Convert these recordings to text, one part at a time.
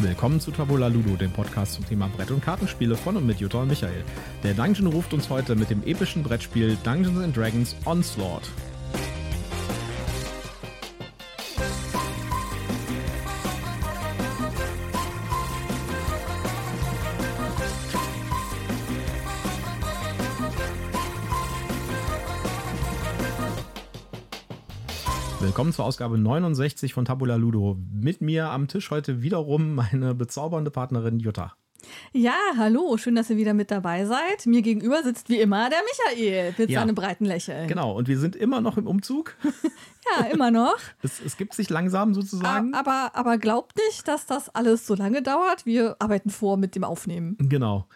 Willkommen zu Tabula Ludo, dem Podcast zum Thema Brett- und Kartenspiele von und mit Jutta und Michael. Der Dungeon ruft uns heute mit dem epischen Brettspiel Dungeons Dragons Onslaught. Willkommen zur Ausgabe 69 von Tabula Ludo. Mit mir am Tisch heute wiederum meine bezaubernde Partnerin Jutta. Ja, hallo, schön, dass ihr wieder mit dabei seid. Mir gegenüber sitzt wie immer der Michael mit ja. seinem breiten Lächeln. Genau, und wir sind immer noch im Umzug. ja, immer noch. es, es gibt sich langsam sozusagen. Aber, aber glaubt nicht, dass das alles so lange dauert. Wir arbeiten vor mit dem Aufnehmen. Genau.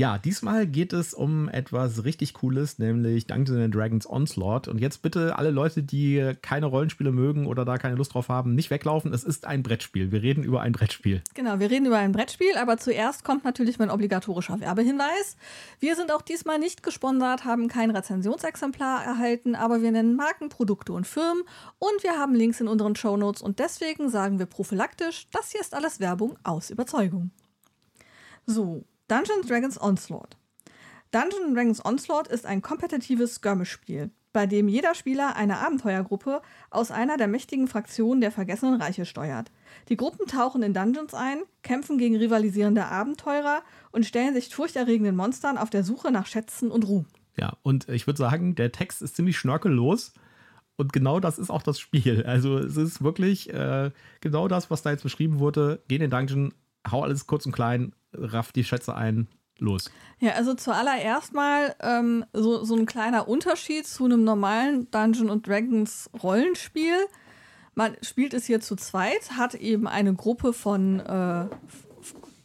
Ja, diesmal geht es um etwas richtig Cooles, nämlich Dungeons Dragons Onslaught. Und jetzt bitte alle Leute, die keine Rollenspiele mögen oder da keine Lust drauf haben, nicht weglaufen. Es ist ein Brettspiel. Wir reden über ein Brettspiel. Genau, wir reden über ein Brettspiel, aber zuerst kommt natürlich mein obligatorischer Werbehinweis. Wir sind auch diesmal nicht gesponsert, haben kein Rezensionsexemplar erhalten, aber wir nennen Marken, Produkte und Firmen und wir haben Links in unseren Shownotes und deswegen sagen wir prophylaktisch, das hier ist alles Werbung aus Überzeugung. So, Dungeons Dragons Onslaught. Dungeons Dragons Onslaught ist ein kompetitives Skirmish-Spiel, bei dem jeder Spieler eine Abenteuergruppe aus einer der mächtigen Fraktionen der Vergessenen Reiche steuert. Die Gruppen tauchen in Dungeons ein, kämpfen gegen rivalisierende Abenteurer und stellen sich furchterregenden Monstern auf der Suche nach Schätzen und Ruhm. Ja, und ich würde sagen, der Text ist ziemlich schnörkellos. Und genau das ist auch das Spiel. Also es ist wirklich äh, genau das, was da jetzt beschrieben wurde. Geh in den Dungeon, hau alles kurz und klein, raff die Schätze ein, los. Ja, also zuallererst mal ähm, so, so ein kleiner Unterschied zu einem normalen Dungeon Dragons Rollenspiel. Man spielt es hier zu zweit, hat eben eine Gruppe von äh,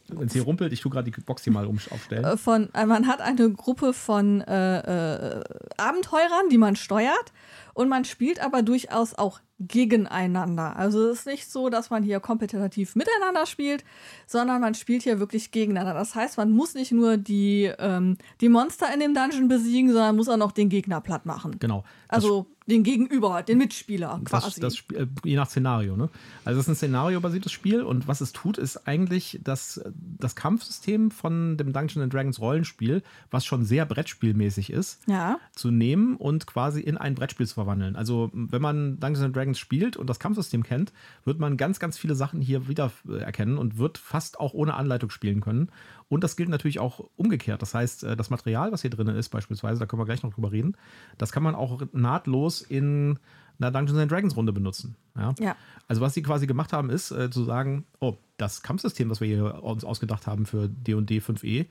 wenn es hier rumpelt, ich tue gerade die Box hier mal aufstellen. Äh, von, äh, man hat eine Gruppe von äh, äh, Abenteurern, die man steuert. Und man spielt aber durchaus auch gegeneinander. Also es ist nicht so, dass man hier kompetitiv miteinander spielt, sondern man spielt hier wirklich gegeneinander. Das heißt, man muss nicht nur die, ähm, die Monster in dem Dungeon besiegen, sondern muss auch noch den Gegner platt machen. Genau. Also den Gegenüber, den Mitspieler quasi. Das, das, äh, je nach Szenario, ne? Also es ist ein szenariobasiertes Spiel und was es tut, ist eigentlich das, das Kampfsystem von dem Dungeons Dragons Rollenspiel, was schon sehr Brettspielmäßig ist, ja. zu nehmen und quasi in ein Brettspiel zu verwandeln. Also wenn man Dungeons Dragons spielt und das Kampfsystem kennt, wird man ganz, ganz viele Sachen hier wieder äh, erkennen und wird fast auch ohne Anleitung spielen können. Und das gilt natürlich auch umgekehrt. Das heißt, äh, das Material, was hier drin ist, beispielsweise, da können wir gleich noch drüber reden, das kann man auch nahtlos in einer Dungeons Dragons Runde benutzen. Ja? ja. Also was sie quasi gemacht haben, ist äh, zu sagen, oh, das Kampfsystem, das wir hier uns ausgedacht haben für D&D 5e,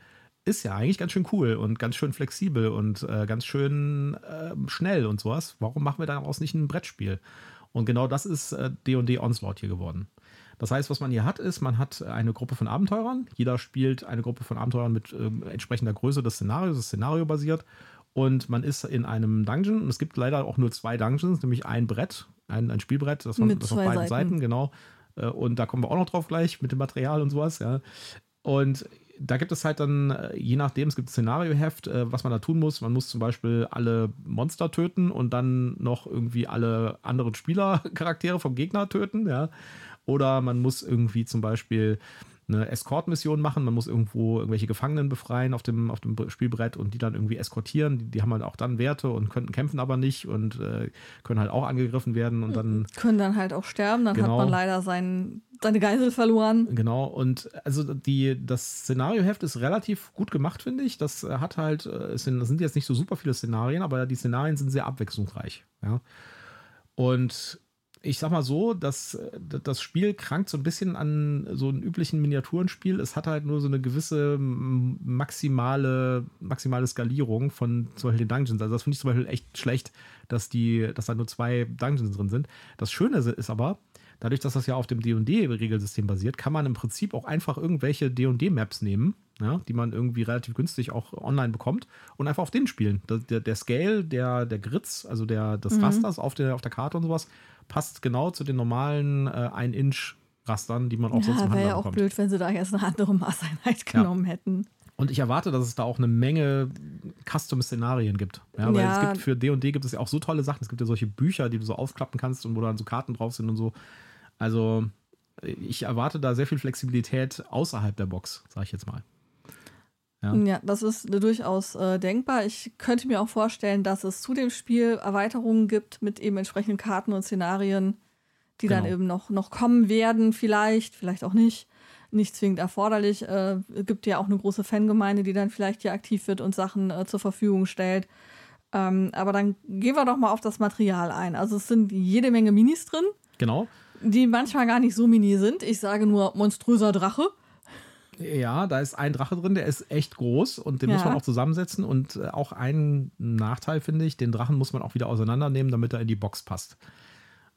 ist ja eigentlich ganz schön cool und ganz schön flexibel und äh, ganz schön äh, schnell und sowas. Warum machen wir daraus nicht ein Brettspiel? Und genau das ist D&D Onslaught hier geworden. Das heißt, was man hier hat, ist, man hat eine Gruppe von Abenteurern. Jeder spielt eine Gruppe von Abenteurern mit äh, entsprechender Größe des Szenarios, das Szenario basiert. Und man ist in einem Dungeon. Und es gibt leider auch nur zwei Dungeons, nämlich ein Brett, ein, ein Spielbrett, das, von, das auf beiden Seiten. Seiten, genau. Äh, und da kommen wir auch noch drauf gleich mit dem Material und sowas, ja. Und da gibt es halt dann, äh, je nachdem, es gibt Szenarioheft, äh, was man da tun muss. Man muss zum Beispiel alle Monster töten und dann noch irgendwie alle anderen Spielercharaktere vom Gegner töten, ja. Oder man muss irgendwie zum Beispiel eine Escort-Mission machen. Man muss irgendwo irgendwelche Gefangenen befreien auf dem, auf dem Spielbrett und die dann irgendwie eskortieren. Die, die haben halt auch dann Werte und könnten kämpfen aber nicht und äh, können halt auch angegriffen werden und dann. Können dann halt auch sterben, dann genau, hat man leider sein, seine Geisel verloren. Genau, und also die, das Szenarioheft ist relativ gut gemacht, finde ich. Das hat halt, äh, es sind, das sind jetzt nicht so super viele Szenarien, aber die Szenarien sind sehr abwechslungsreich. Ja. Und ich sag mal so, dass das Spiel krankt so ein bisschen an so einem üblichen Miniaturenspiel. Es hat halt nur so eine gewisse maximale, maximale Skalierung von zum Beispiel den Dungeons. Also das finde ich zum Beispiel echt schlecht, dass die, dass da nur zwei Dungeons drin sind. Das Schöne ist aber, dadurch, dass das ja auf dem D&D-Regelsystem basiert, kann man im Prinzip auch einfach irgendwelche D&D-Maps nehmen, ja, die man irgendwie relativ günstig auch online bekommt und einfach auf den spielen. Der, der Scale, der, der Grids, also der, des mhm. Rasters auf der, auf der Karte und sowas, passt genau zu den normalen äh, 1-Inch-Rastern, die man auch ja, sonst im Handel wäre ja auch blöd, wenn sie da jetzt eine andere Maßeinheit genommen ja. hätten. Und ich erwarte, dass es da auch eine Menge Custom-Szenarien gibt. Ja, weil ja. es gibt für D&D gibt es ja auch so tolle Sachen. Es gibt ja solche Bücher, die du so aufklappen kannst und wo dann so Karten drauf sind und so. Also ich erwarte da sehr viel Flexibilität außerhalb der Box, sage ich jetzt mal. Ja. ja, das ist durchaus äh, denkbar. Ich könnte mir auch vorstellen, dass es zu dem Spiel Erweiterungen gibt mit eben entsprechenden Karten und Szenarien, die genau. dann eben noch, noch kommen werden, vielleicht, vielleicht auch nicht. Nicht zwingend erforderlich. Äh, gibt ja auch eine große Fangemeinde, die dann vielleicht hier aktiv wird und Sachen äh, zur Verfügung stellt. Ähm, aber dann gehen wir doch mal auf das Material ein. Also es sind jede Menge Minis drin. Genau. Die manchmal gar nicht so mini sind. Ich sage nur monströser Drache. Ja, da ist ein Drache drin, der ist echt groß und den ja. muss man auch zusammensetzen. Und äh, auch ein Nachteil finde ich, den Drachen muss man auch wieder auseinandernehmen, damit er in die Box passt.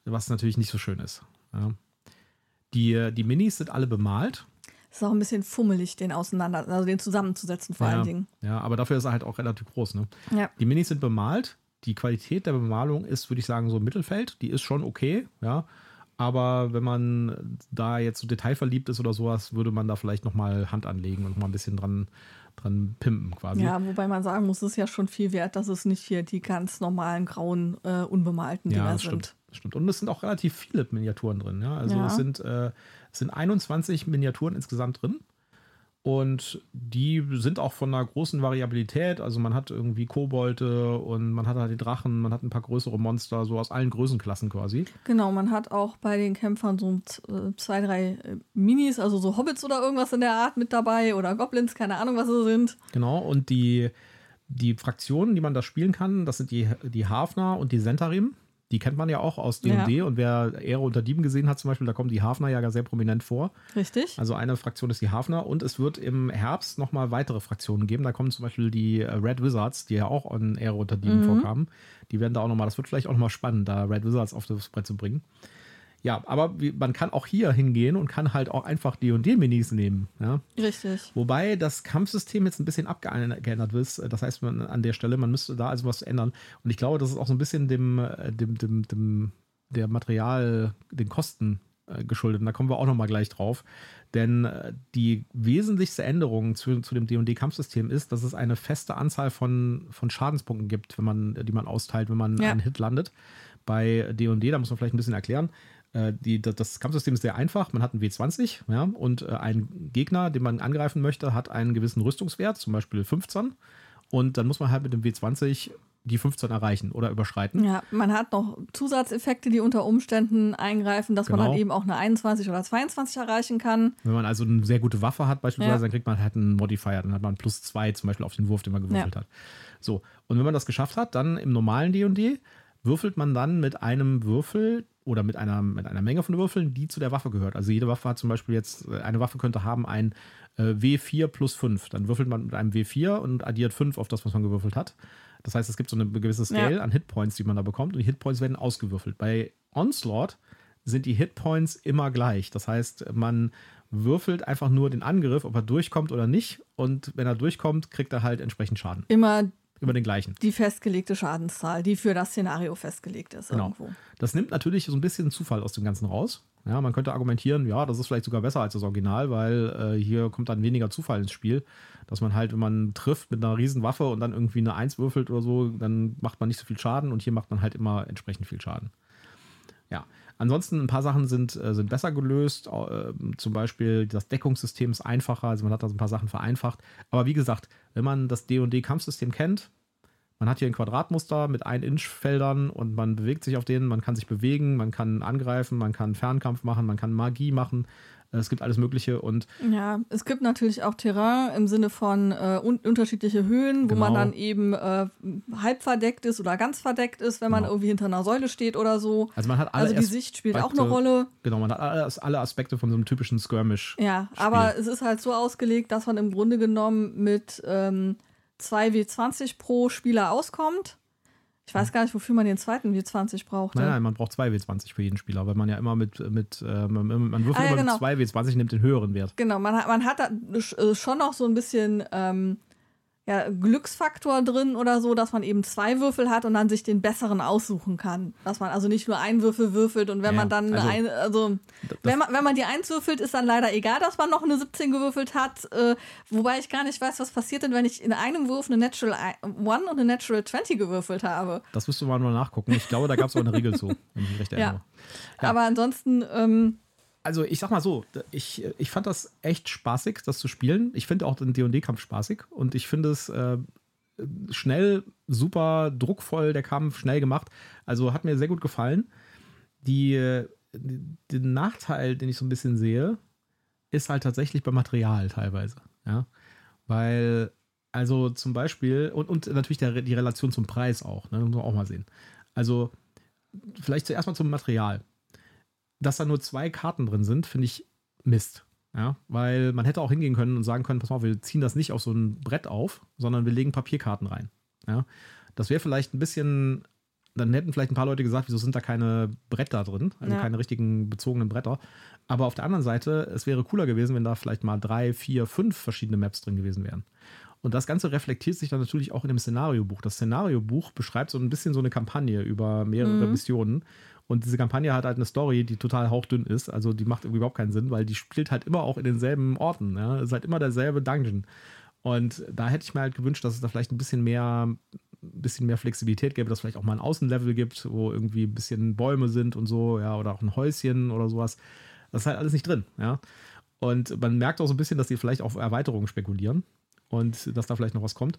Was natürlich nicht so schön ist. Ja. Die, äh, die Minis sind alle bemalt. Ist auch ein bisschen fummelig, den auseinander, also den zusammenzusetzen vor ja, allen Dingen. Ja, aber dafür ist er halt auch relativ groß. Ne? Ja. Die Minis sind bemalt. Die Qualität der Bemalung ist, würde ich sagen, so im Mittelfeld. Die ist schon okay, ja. Aber wenn man da jetzt so detailverliebt ist oder sowas, würde man da vielleicht nochmal Hand anlegen und mal ein bisschen dran, dran pimpen quasi. Ja, wobei man sagen muss, es ist ja schon viel wert, dass es nicht hier die ganz normalen grauen, äh, unbemalten Dinger ja, das sind. Stimmt, stimmt. Und es sind auch relativ viele Miniaturen drin. Ja? Also Ja. es, sind, äh, es sind 21 Miniaturen insgesamt drin. Und die sind auch von einer großen Variabilität. Also man hat irgendwie Kobolde und man hat halt die Drachen, man hat ein paar größere Monster, so aus allen Größenklassen quasi. Genau, man hat auch bei den Kämpfern so äh, zwei, drei äh, Minis, also so Hobbits oder irgendwas in der Art mit dabei oder Goblins, keine Ahnung, was sie sind. Genau, und die, die Fraktionen, die man da spielen kann, das sind die, die Hafner und die Sentarim. Die kennt man ja auch aus D&D und wer Ehre unter Dieben gesehen hat zum Beispiel, da kommen die Hafner ja sehr prominent vor. Richtig? Also eine Fraktion ist die Hafner und es wird im Herbst nochmal weitere Fraktionen geben. Da kommen zum Beispiel die äh, Red Wizards, die ja auch in Ehre unter Dieben Mhm. vorkamen. Die werden da auch nochmal, das wird vielleicht auch nochmal spannend, da Red Wizards auf das Brett zu bringen. Ja, aber man kann auch hier hingehen und kann halt auch einfach D&D-Minis nehmen. Ja? Richtig. Wobei das Kampfsystem jetzt ein bisschen abgeändert ist. Das heißt, man an der Stelle, man müsste da also was ändern. Und ich glaube, das ist auch so ein bisschen dem, äh, dem, dem, dem der Material, den Kosten äh, geschuldet. Und da kommen wir auch noch mal gleich drauf. Denn äh, die wesentlichste Änderung zu, zu dem D&D-Kampfsystem ist, dass es eine feste Anzahl von, von Schadenspunkten gibt, wenn man, die man austeilt, wenn man Ja. einen Hit landet. Bei D&D, da muss man vielleicht ein bisschen erklären, die, das- Kampfsystem ist sehr einfach. Man hat einen W20 ja, und äh, ein Gegner, den man angreifen möchte, hat einen gewissen Rüstungswert, zum Beispiel 15. Und dann muss man halt mit dem W20 die 15 erreichen oder überschreiten. Ja, man hat noch Zusatzeffekte, die unter Umständen eingreifen, dass man Genau. dann eben auch eine 21 oder 22 erreichen kann. Wenn man also eine sehr gute Waffe hat, beispielsweise, Ja. dann kriegt man halt einen Modifier, dann hat man plus zwei zum Beispiel auf den Wurf, den man gewürfelt hat. So, und wenn man das geschafft hat, dann im normalen D&D würfelt man dann mit einem Würfel oder mit einer, mit einer Menge von Würfeln, die zu der Waffe gehört. Also jede Waffe hat zum Beispiel jetzt, äh, eine Waffe könnte haben ein äh, W4 plus 5. Dann würfelt man mit einem W4 und addiert 5 auf das, was man gewürfelt hat. Das heißt, es gibt so eine gewisse Scale Ja. an Hitpoints, die man da bekommt und die Hitpoints werden ausgewürfelt. Bei Onslaught sind die Hitpoints immer gleich. Das heißt, man würfelt einfach nur den Angriff, ob er durchkommt oder nicht. Und wenn er durchkommt, kriegt er halt entsprechend Schaden. Immer Über den gleichen. die festgelegte Schadenszahl, die für das Szenario festgelegt ist Genau. irgendwo. Das nimmt natürlich so ein bisschen Zufall aus dem Ganzen raus. Ja, man könnte argumentieren, ja, das ist vielleicht sogar besser als das Original, weil äh, hier kommt dann weniger Zufall ins Spiel. Dass man halt, wenn man trifft mit einer riesen Waffe und dann irgendwie eine Eins würfelt oder so, dann macht man nicht so viel Schaden und hier macht man halt immer entsprechend viel Schaden. Ja, ansonsten ein paar Sachen sind, äh, sind besser gelöst. Äh, zum Beispiel das Deckungssystem ist einfacher, also man hat da so ein paar Sachen vereinfacht. Aber wie gesagt, wenn man das D&D-Kampfsystem kennt, man hat hier ein Quadratmuster mit 1-Inch-Feldern und man bewegt sich auf denen, man kann sich bewegen, man kann angreifen, man kann Fernkampf machen, man kann Magie machen. Äh, Es gibt alles Mögliche und Ja, es gibt natürlich auch Terrain im Sinne von äh, un unterschiedliche Höhen, wo man Genau. dann eben äh, halb verdeckt ist oder ganz verdeckt ist, wenn man Genau. irgendwie hinter einer Säule steht oder so. also man hat alle Also die Sicht spielt auch eine Rolle. Genau, man hat alle, alle Aspekte von so einem typischen Skirmish. Ja, aber es ist halt so ausgelegt, dass man im Grunde genommen mit ähm, 2 W20 pro Spieler auskommt. Ich weiß gar nicht, wofür man den zweiten W20 braucht. Nein, nein, man braucht zwei W20 für jeden Spieler, weil man ja immer mit, mit äh, man, man würfelt Ah, ja, immer genau. mit zwei W20, nimmt den höheren Wert. Genau, man hat, man hat da äh, schon noch so ein bisschen ähm, ja, Glücksfaktor drin oder so, dass man eben zwei Würfel hat und dann sich den besseren aussuchen kann. Dass man also nicht nur einen Würfel würfelt und wenn Ja, man dann also- eine, also wenn man, wenn man die eins würfelt, ist dann leider egal, dass man noch eine 17 gewürfelt hat. Äh, wobei ich gar nicht weiß, was passiert denn, wenn ich in einem Wurf eine Natural 1 und eine Natural 20 gewürfelt habe. Das müsste man mal nachgucken. Ich glaube, da gab es auch eine Regel zu, wenn ich mich recht Ja. Ja. Aber ansonsten, ähm, also ich sag mal so, ich, ich fand das echt spaßig, das zu spielen. Ich finde auch den D&D-Kampf spaßig und ich finde es äh, schnell, super druckvoll, der Kampf, schnell gemacht. Also hat mir sehr gut gefallen. Die, den Nachteil, den ich so ein bisschen sehe, ist halt tatsächlich beim Material teilweise. Ja, weil also zum Beispiel, und, und natürlich der, die Relation zum Preis auch, ne, muss man auch mal sehen. Also, vielleicht zuerst mal zum Material. Dass da nur zwei Karten drin sind, finde ich Mist. Ja, weil man hätte auch hingehen können und sagen können, pass mal, wir ziehen das nicht auf so ein Brett auf, sondern wir legen Papierkarten rein. Ja, das wäre vielleicht ein bisschen, dann hätten vielleicht ein paar Leute gesagt, wieso sind da keine Bretter drin, also ja. keine richtigen bezogenen Bretter. Aber auf der anderen Seite, es wäre cooler gewesen, wenn da vielleicht mal drei, vier, fünf verschiedene Maps drin gewesen wären. Und das Ganze reflektiert sich dann natürlich auch in dem Szenariobuch. Das Szenariobuch beschreibt so ein bisschen so eine Kampagne über mehrere mhm. Missionen. Und diese Kampagne hat halt eine Story, die total hauchdünn ist. Also die macht überhaupt keinen Sinn, weil die spielt halt immer auch in denselben Orten. Ja? Es ist halt immer derselbe Dungeon. Und da hätte ich mir halt gewünscht, dass es da vielleicht ein bisschen mehr, bisschen mehr Flexibilität gäbe, dass vielleicht auch mal ein Außenlevel gibt, wo irgendwie ein bisschen Bäume sind und so, ja, oder auch ein Häuschen oder sowas. Das ist halt alles nicht drin, ja. Und man merkt auch so ein bisschen, dass die vielleicht auf Erweiterungen spekulieren und dass da vielleicht noch was kommt.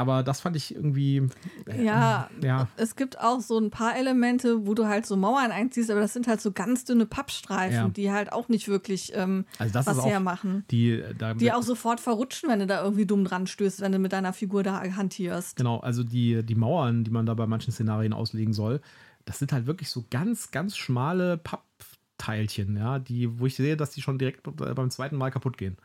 Aber das fand ich irgendwie. Äh, ja, ja, es gibt auch so ein paar Elemente, wo du halt so Mauern einziehst, aber das sind halt so ganz dünne Pappstreifen, ja. die halt auch nicht wirklich ähm, also das was hermachen. Die, da, die auch sofort verrutschen, wenn du da irgendwie dumm dran stößt, wenn du mit deiner Figur da hantierst. Genau, also die, die Mauern, die man da bei manchen Szenarien auslegen soll, das sind halt wirklich so ganz, ganz schmale Pappteilchen, ja, die, wo ich sehe, dass die schon direkt beim zweiten Mal kaputt gehen.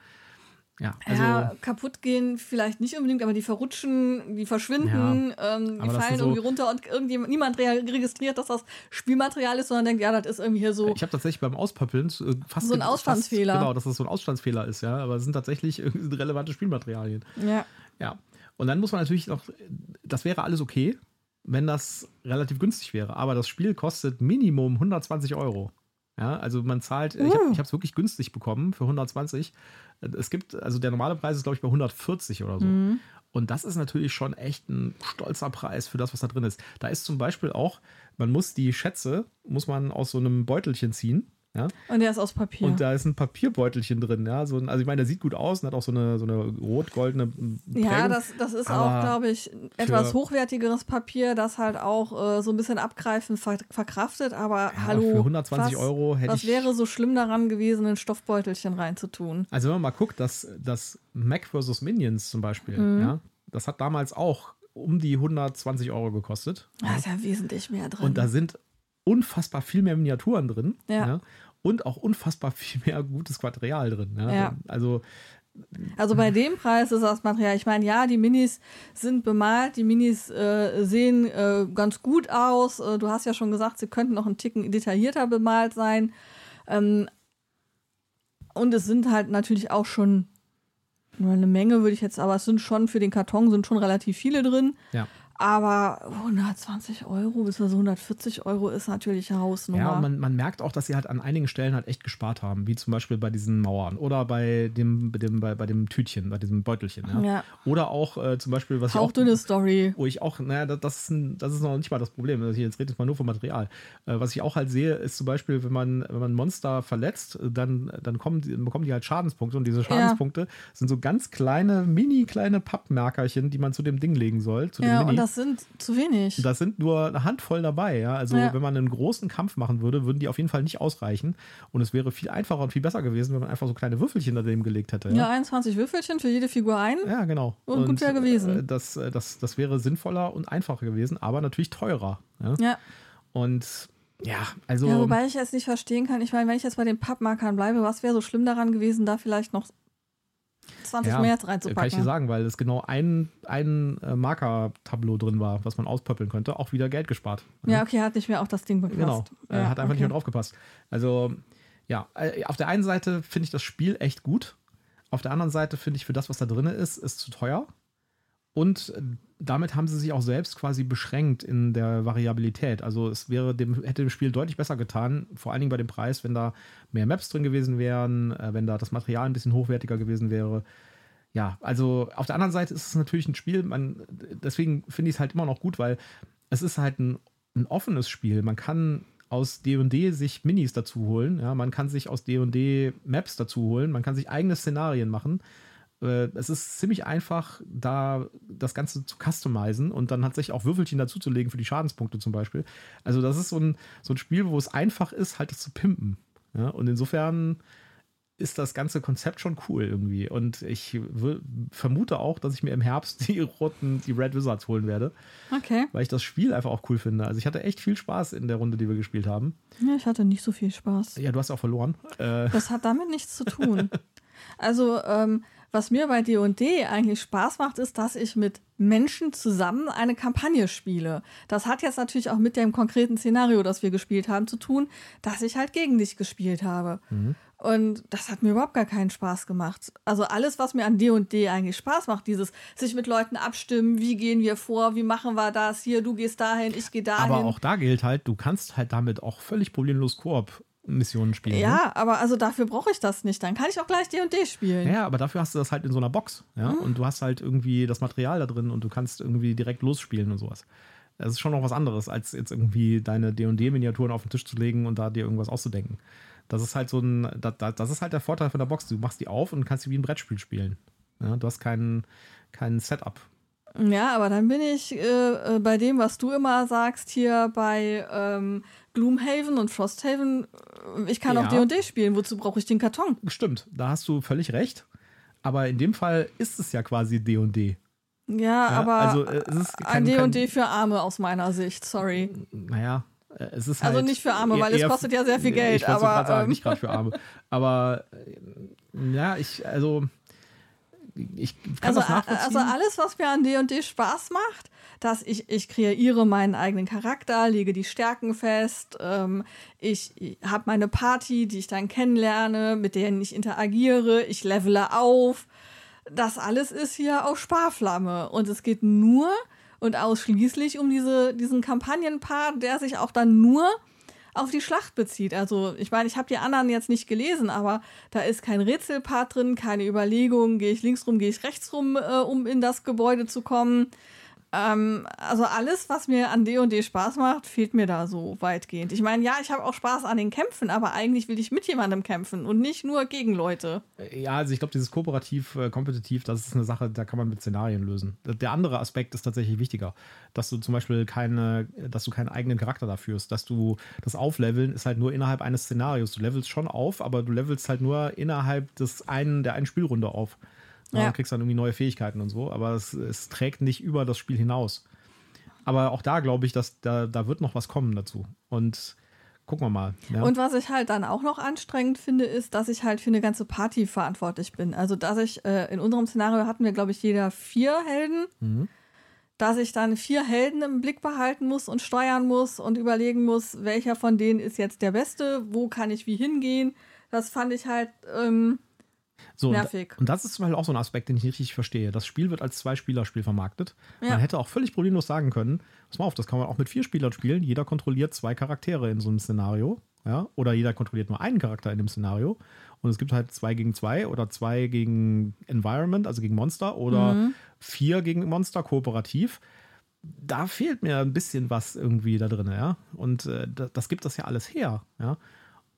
Ja, also ja, kaputt gehen vielleicht nicht unbedingt, aber die verrutschen, die verschwinden, ja, ähm, die fallen so irgendwie runter und irgendjemand, niemand registriert, dass das Spielmaterial ist, sondern denkt, ja, das ist irgendwie hier so. Ich habe tatsächlich beim Auspöppeln äh, fast so ein Ausstandsfehler. Fast, genau, dass das so ein Ausstandsfehler ist, ja, aber es sind tatsächlich relevante Spielmaterialien. Ja. Ja. Und dann muss man natürlich noch, das wäre alles okay, wenn das relativ günstig wäre, aber das Spiel kostet Minimum 120 Euro. Ja, also man zahlt, uh. ich habe es wirklich günstig bekommen für 120. Es gibt, also der normale Preis ist, glaube ich, bei 140 oder so. Mhm. Und das ist natürlich schon echt ein stolzer Preis für das, was da drin ist. Da ist zum Beispiel auch, man muss die Schätze, muss man aus so einem Beutelchen ziehen. Ja? Und der ist aus Papier. Und da ist ein Papierbeutelchen drin, ja. So, also ich meine, der sieht gut aus und hat auch so eine, so eine rot-goldene Ja, das, das ist auch, glaube ich, etwas hochwertigeres Papier, das halt auch äh, so ein bisschen abgreifend ver verkraftet, aber ja, hallo. Für 120 was, Euro hätte was ich. Was wäre so schlimm daran gewesen, ein Stoffbeutelchen reinzutun? Also wenn man mal guckt, dass das Mac vs. Minions zum Beispiel, mhm. ja, das hat damals auch um die 120 Euro gekostet. Da ist ja wesentlich mehr drin. Und da sind unfassbar viel mehr Miniaturen drin. Ja. ja und auch unfassbar viel mehr gutes Material drin. Ja? ja. Also also bei dem Preis ist das Material, ich meine, ja, die Minis sind bemalt, die Minis äh, sehen äh, ganz gut aus. Äh, du hast ja schon gesagt, sie könnten noch ein Ticken detaillierter bemalt sein. Ähm, und es sind halt natürlich auch schon nur eine Menge, würde ich jetzt, aber es sind schon für den Karton sind schon relativ viele drin. Ja. Aber 120 Euro bis also 140 Euro ist natürlich Hausnummer. Ja, man, man merkt auch, dass sie halt an einigen Stellen halt echt gespart haben, wie zum Beispiel bei diesen Mauern oder bei dem, bei dem, bei, bei dem Tütchen, bei diesem Beutelchen. Ja. ja. Oder auch äh, zum Beispiel, was auch. dünne Story. Wo ich auch, naja, das ist, ein, das ist noch nicht mal das Problem. Also jetzt redet man nur vom Material. Äh, was ich auch halt sehe, ist zum Beispiel, wenn man, wenn man Monster verletzt, dann, dann kommen die, bekommen die halt Schadenspunkte und diese Schadenspunkte ja. sind so ganz kleine, mini kleine Pappmerkerchen, die man zu dem Ding legen soll. Zu ja, dem Mini das sind zu wenig. Das sind nur eine Handvoll dabei, ja. Also ja. wenn man einen großen Kampf machen würde, würden die auf jeden Fall nicht ausreichen. Und es wäre viel einfacher und viel besser gewesen, wenn man einfach so kleine Würfelchen daneben gelegt hätte. Ja, ja 21 Würfelchen für jede Figur ein. Ja, genau. Und, und gut wäre gewesen. Äh, das, äh, das, das wäre sinnvoller und einfacher gewesen, aber natürlich teurer. Ja. ja. Und ja, also. Ja, wobei ich jetzt nicht verstehen kann, ich meine, wenn ich jetzt bei den Pappmarkern bleibe, was wäre so schlimm daran gewesen, da vielleicht noch 20 ja, März reinzupacken. Kann ich dir sagen, weil es genau ein, ein äh, Marker-Tableau drin war, was man auspöppeln könnte, auch wieder Geld gespart. Ja, okay, hat nicht mehr auch das Ding bepasst. Genau, ja, hat einfach okay. nicht mehr drauf gepasst. Also, ja, äh, auf der einen Seite finde ich das Spiel echt gut. Auf der anderen Seite finde ich, für das, was da drin ist, ist zu teuer. Und damit haben sie sich auch selbst quasi beschränkt in der Variabilität. Also es wäre dem, hätte dem Spiel deutlich besser getan, vor allen Dingen bei dem Preis, wenn da mehr Maps drin gewesen wären, äh, wenn da das Material ein bisschen hochwertiger gewesen wäre. Ja, also auf der anderen Seite ist es natürlich ein Spiel, man, deswegen finde ich es halt immer noch gut, weil es ist halt ein, ein offenes Spiel. Man kann aus D&D sich Minis dazu holen. Ja, man kann sich aus D&D Maps dazu holen. Man kann sich eigene Szenarien machen. Äh, es ist ziemlich einfach, da das Ganze zu customizen und dann tatsächlich auch Würfelchen dazuzulegen für die Schadenspunkte zum Beispiel. Also das ist so ein, so ein Spiel, wo es einfach ist, halt das zu pimpen. Ja, und insofern ist das ganze Konzept schon cool irgendwie. Und ich vermute auch, dass ich mir im Herbst die roten, die Red Wizards holen werde. Okay. Weil ich das Spiel einfach auch cool finde. Also ich hatte echt viel Spaß in der Runde, die wir gespielt haben. Ja, ich hatte nicht so viel Spaß. Ja, du hast auch verloren. Äh. Das hat damit nichts zu tun. also, ähm, was mir bei D&D eigentlich Spaß macht, ist, dass ich mit Menschen zusammen eine Kampagne spiele. Das hat jetzt natürlich auch mit dem konkreten Szenario, das wir gespielt haben, zu tun, dass ich halt gegen dich gespielt habe. Mhm. Und das hat mir überhaupt gar keinen Spaß gemacht. Also alles, was mir an D&D eigentlich Spaß macht, dieses sich mit Leuten abstimmen, wie gehen wir vor, wie machen wir das, hier, du gehst dahin, ich gehe dahin. Aber auch da gilt halt, du kannst halt damit auch völlig problemlos Koop Missionen spielen. Ja, ne? aber also dafür brauche ich das nicht. Dann kann ich auch gleich D&D spielen. Ja, aber dafür hast du das halt in so einer Box. Ja? Mhm. Und du hast halt irgendwie das Material da drin und du kannst irgendwie direkt losspielen und sowas. Das ist schon noch was anderes, als jetzt irgendwie deine D&D-Miniaturen auf den Tisch zu legen und da dir irgendwas auszudenken. Das ist halt so ein, das, ist halt der Vorteil von der Box. Du machst die auf und kannst sie wie ein Brettspiel spielen. Ja, du hast kein, kein Setup. Ja, aber dann bin ich äh, äh bei dem, was du immer sagst, hier bei ähm, Gloomhaven und Frosthaven, äh, ich kann ja. auch D&D spielen. Wozu brauche ich den Karton? Stimmt, da hast du völlig recht. Aber in dem Fall ist es ja quasi D&D. Ja, ja, aber also, äh, es ist kein, ein D&D für Arme aus meiner Sicht, sorry. Naja, äh, es ist also halt nicht für Arme, weil es kostet ja sehr viel Geld. Ich aber ähm, sagen, nicht gerade für Arme. Aber ja, ich, also ich kann also, das nachvollziehen. Also alles, was mir an D&D Spaß macht, dass ich, ich kreiere meinen eigenen Charakter, lege die Stärken fest, ähm, ich, ich habe meine Party, die ich dann kennenlerne, mit denen ich interagiere, ich levele auf. Das alles ist hier auf Sparflamme. Und es geht nur und ausschließlich um diese, diesen Kampagnenpart, der sich auch dann nur auf die Schlacht bezieht. Also ich meine, ich habe die anderen jetzt nicht gelesen, aber da ist kein Rätselpart drin, keine Überlegung, gehe ich links rum, gehe ich rechts rum, äh, um in das Gebäude zu kommen. Ähm, also alles, was mir an D&D Spaß macht, fehlt mir da so weitgehend. Ich meine, ja, ich habe auch Spaß an den Kämpfen, aber eigentlich will ich mit jemandem kämpfen und nicht nur gegen Leute. Ja, also ich glaube, dieses kooperativ, äh, kompetitiv, das ist eine Sache, da kann man mit Szenarien lösen. Der andere Aspekt ist tatsächlich wichtiger, dass du zum Beispiel keine, dass du keinen eigenen Charakter da führst, dass du das Aufleveln ist halt nur innerhalb eines Szenarios. Du levelst schon auf, aber du levelst halt nur innerhalb des einen, der einen Spielrunde auf. Ja. Du kriegst dann irgendwie neue Fähigkeiten und so, aber es, es trägt nicht über das Spiel hinaus. Aber auch da glaube ich, dass da, da wird noch was kommen dazu. Und gucken wir mal. Ja. Und was ich halt dann auch noch anstrengend finde, ist, dass ich halt für eine ganze Party verantwortlich bin. Also, dass ich äh, in unserem Szenario hatten wir, glaube ich, jeder vier Helden. Mhm. Dass ich dann vier Helden im Blick behalten muss und steuern muss und überlegen muss, welcher von denen ist jetzt der beste, wo kann ich wie hingehen. Das fand ich halt ähm, so, Nervig. Und, und das ist zum Beispiel auch so ein Aspekt, den ich nicht richtig verstehe. Das Spiel wird als Zwei-Spieler-Spiel vermarktet. Ja. Man hätte auch völlig problemlos sagen können, pass mal auf, das kann man auch mit vier Spielern spielen. Jeder kontrolliert zwei Charaktere in so einem Szenario. Ja? Oder jeder kontrolliert nur einen Charakter in dem Szenario. Und es gibt halt zwei gegen zwei oder zwei gegen Environment, also gegen Monster, oder mhm. vier gegen Monster kooperativ. Da fehlt mir ein bisschen was irgendwie da drin, ja. Und äh, das, das gibt das ja alles her, ja.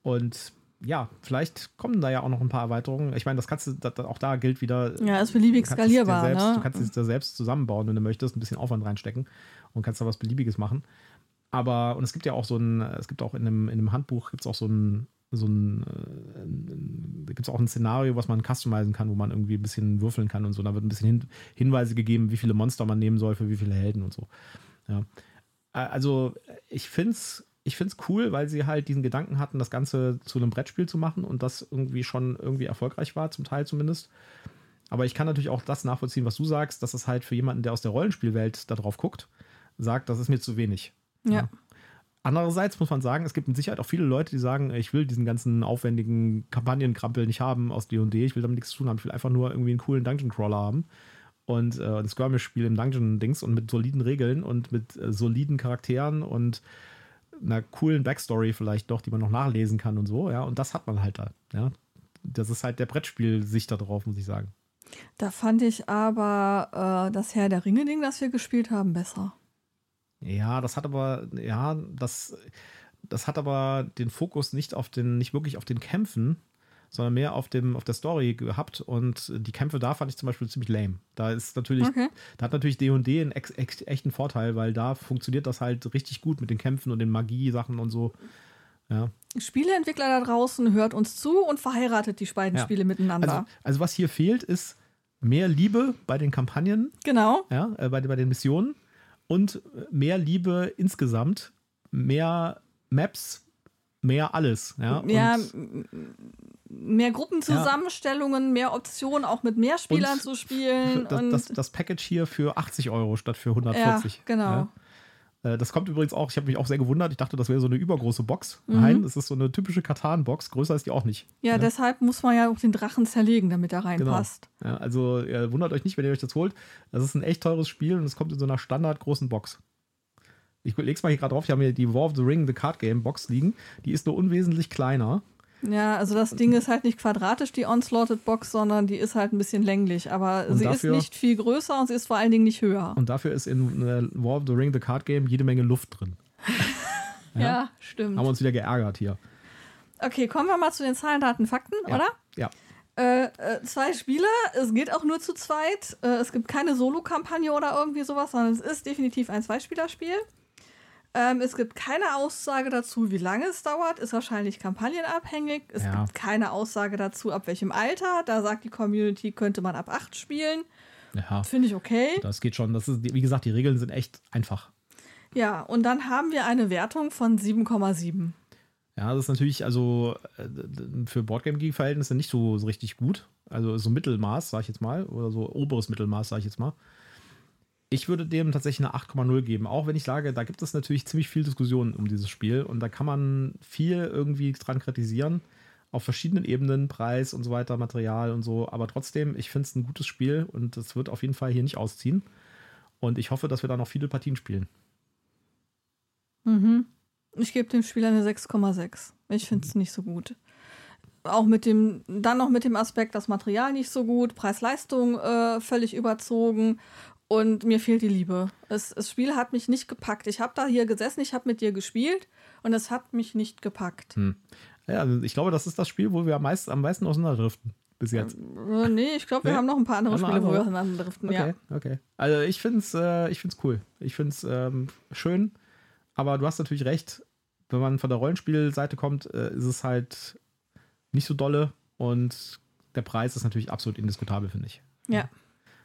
Und ja, vielleicht kommen da ja auch noch ein paar Erweiterungen. Ich meine, das kannst du, das, auch da gilt wieder. Ja, ist beliebig skalierbar. Selbst, ne? Du kannst es dir selbst zusammenbauen, wenn du möchtest, ein bisschen Aufwand reinstecken und kannst da was Beliebiges machen. Aber, und es gibt ja auch so ein, es gibt auch in einem, in einem Handbuch, gibt es auch so ein, so ein, äh, da gibt es auch ein Szenario, was man customizen kann, wo man irgendwie ein bisschen würfeln kann und so. Da wird ein bisschen hin, Hinweise gegeben, wie viele Monster man nehmen soll für wie viele Helden und so. Ja. Also, ich finde es ich finde es cool, weil sie halt diesen Gedanken hatten, das Ganze zu einem Brettspiel zu machen und das irgendwie schon irgendwie erfolgreich war, zum Teil zumindest. Aber ich kann natürlich auch das nachvollziehen, was du sagst, dass es halt für jemanden, der aus der Rollenspielwelt da drauf guckt, sagt, das ist mir zu wenig. Ja. ja. Andererseits muss man sagen, es gibt mit Sicherheit auch viele Leute, die sagen, ich will diesen ganzen aufwendigen Kampagnenkrampel nicht haben aus D&D, ich will damit nichts zu tun haben, ich will einfach nur irgendwie einen coolen Dungeon Crawler haben und äh, ein Skirmish-Spiel im Dungeon-Dings und mit soliden Regeln und mit äh, soliden Charakteren und einer coolen Backstory vielleicht doch, die man noch nachlesen kann und so, ja. Und das hat man halt da, ja. Das ist halt der Brettspiel-Sicht da drauf, muss ich sagen. Da fand ich aber äh, das Herr der Ringe-Ding, das wir gespielt haben, besser. Ja, das hat aber, ja, das, das hat aber den Fokus nicht auf den, nicht wirklich auf den Kämpfen, sondern mehr auf dem, auf der Story gehabt. Und die Kämpfe da fand ich zum Beispiel ziemlich lame. Da ist natürlich, Okay. da hat natürlich D&D einen ex, ex, echten Vorteil, weil da funktioniert das halt richtig gut mit den Kämpfen und den Magie-Sachen und so. Ja. Spieleentwickler da draußen hört uns zu und verheiratet die beiden Ja. Spiele miteinander. Also, also was hier fehlt, ist mehr Liebe bei den Kampagnen, genau. ja, äh, bei, bei den Missionen und mehr Liebe insgesamt, mehr Maps, mehr alles. Ja, Ja, mehr Gruppenzusammenstellungen, mehr Optionen, auch mit mehr Spielern Und zu spielen. das, das, das Package hier für 80 Euro statt für 140. Ja, genau. Ja. Äh, Das kommt übrigens auch, ich habe mich auch sehr gewundert, ich dachte, das wäre so eine übergroße Box. Mhm. Nein, das ist so eine typische Katan-Box, größer ist die auch nicht. ja, deshalb muss man ja auch den Drachen zerlegen, damit er Genau. reinpasst. Ja, also wundert euch nicht, wenn ihr euch das holt. Das ist ein echt teures Spiel und es kommt in so einer standardgroßen Box. Ich leg's mal hier gerade drauf, ich habe hier die War of the Ring, The Card Game Box liegen. Die ist nur unwesentlich kleiner. Ja, also das Ding ist halt nicht quadratisch, die Onslaughted Box, sondern die ist halt ein bisschen länglich. Aber Und sie dafür- ist nicht viel größer und sie ist vor allen Dingen nicht höher. Und dafür ist in äh, War of the Ring, The Card Game jede Menge Luft drin. Ja, stimmt. Haben wir uns wieder geärgert hier. Okay, kommen wir mal zu den Zahlen, Daten, Fakten, Ja. oder? Ja. Äh, äh, zwei Spieler, es geht auch nur zu zweit. Äh, es gibt keine Solo-Kampagne oder irgendwie sowas, sondern es ist definitiv ein Zweispielerspiel. Ähm, es gibt keine Aussage dazu, wie lange es dauert, ist wahrscheinlich kampagnenabhängig. Es Ja. gibt keine Aussage dazu, ab welchem Alter. Da sagt die Community, könnte man ab 8 spielen. Ja, Finde ich okay. das geht schon. Das ist, wie gesagt, die Regeln sind echt einfach. Ja, und dann haben wir eine Wertung von 7,7. Ja, das ist natürlich also äh, für Boardgame Geek Verhältnisse nicht so, so richtig gut. Also so Mittelmaß, sag ich jetzt mal, oder so oberes Mittelmaß, sag ich jetzt mal. Ich würde dem tatsächlich eine 8,0 geben, auch wenn ich sage, da gibt es natürlich ziemlich viel Diskussion um dieses Spiel und da kann man viel irgendwie dran kritisieren auf verschiedenen Ebenen, Preis und so weiter, Material und so, aber trotzdem, ich finde es ein gutes Spiel und es wird auf jeden Fall hier nicht ausziehen und ich hoffe, dass wir da noch viele Partien spielen. Mhm. Ich gebe dem Spiel eine 6,6. Ich finde es nicht so gut. Auch mit dem, dann noch mit dem Aspekt, das Material nicht so gut, Preis-Leistung äh, völlig überzogen und mir fehlt die Liebe. Es, das Spiel hat mich nicht gepackt. Ich habe da hier gesessen, ich habe mit dir gespielt und es hat mich nicht gepackt. Ja, also ich glaube, das ist das Spiel, wo wir am meisten, am meisten auseinanderdriften bis jetzt. Äh, nee, ich glaube, wir Nee? haben noch ein paar andere Haben Spiele, wo wir andere? auseinanderdriften. Okay, Ja. okay. Also ich finde es äh, ich find's cool. Ich finde es ähm, schön. Aber du hast natürlich recht, wenn man von der Rollenspielseite kommt, äh, ist es halt nicht so dolle und der Preis ist natürlich absolut indiskutabel, finde ich. ja.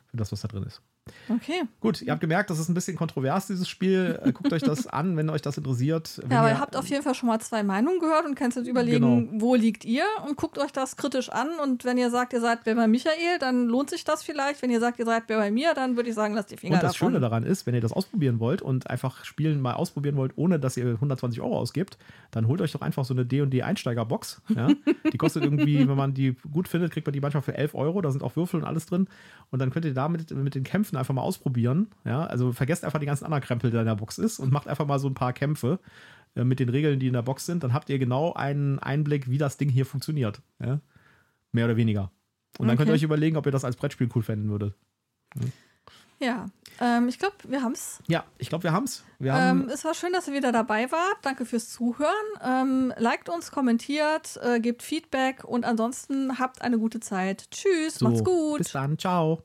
Für das, was da drin ist. Okay. Gut, ihr habt gemerkt, das ist ein bisschen kontrovers, dieses Spiel. Äh, Guckt euch das an, wenn euch das interessiert. Wenn Ja, aber ihr- habt auf jeden Fall schon mal zwei Meinungen gehört und könnt jetzt überlegen, wo liegt ihr und guckt euch das kritisch an. Und wenn ihr sagt, ihr seid wer bei Michael, dann lohnt sich das vielleicht. Wenn ihr sagt, ihr seid wer bei mir, dann würde ich sagen, lasst die Finger Und das davon. Schöne daran ist, wenn ihr das ausprobieren wollt und einfach Spielen mal ausprobieren wollt, ohne dass ihr 120 Euro ausgibt, dann holt euch doch einfach so eine D&D Einsteigerbox. Ja? Die kostet irgendwie, wenn man die gut findet, kriegt man die manchmal für 11 Euro. Da sind auch Würfel und alles drin. Und dann könnt ihr damit mit den Kämpfen einfach mal ausprobieren. Ja? Also vergesst einfach die ganzen anderen Krempel, der in der Box ist und macht einfach mal so ein paar Kämpfe äh, mit den Regeln, die in der Box sind. Dann habt ihr genau einen Einblick, wie das Ding hier funktioniert. Ja? Mehr oder weniger. Und dann könnt ihr Okay. euch überlegen, ob ihr das als Brettspiel cool fänden würdet. Ja, ähm, ich glaube, wir haben es. Ja, ich glaube, wir haben's. Wir haben Ähm, es war schön, dass ihr wieder dabei wart. Danke fürs Zuhören. Ähm, liked uns, kommentiert, äh, gebt Feedback und ansonsten habt eine gute Zeit. Tschüss, so, macht's gut. Bis dann, ciao.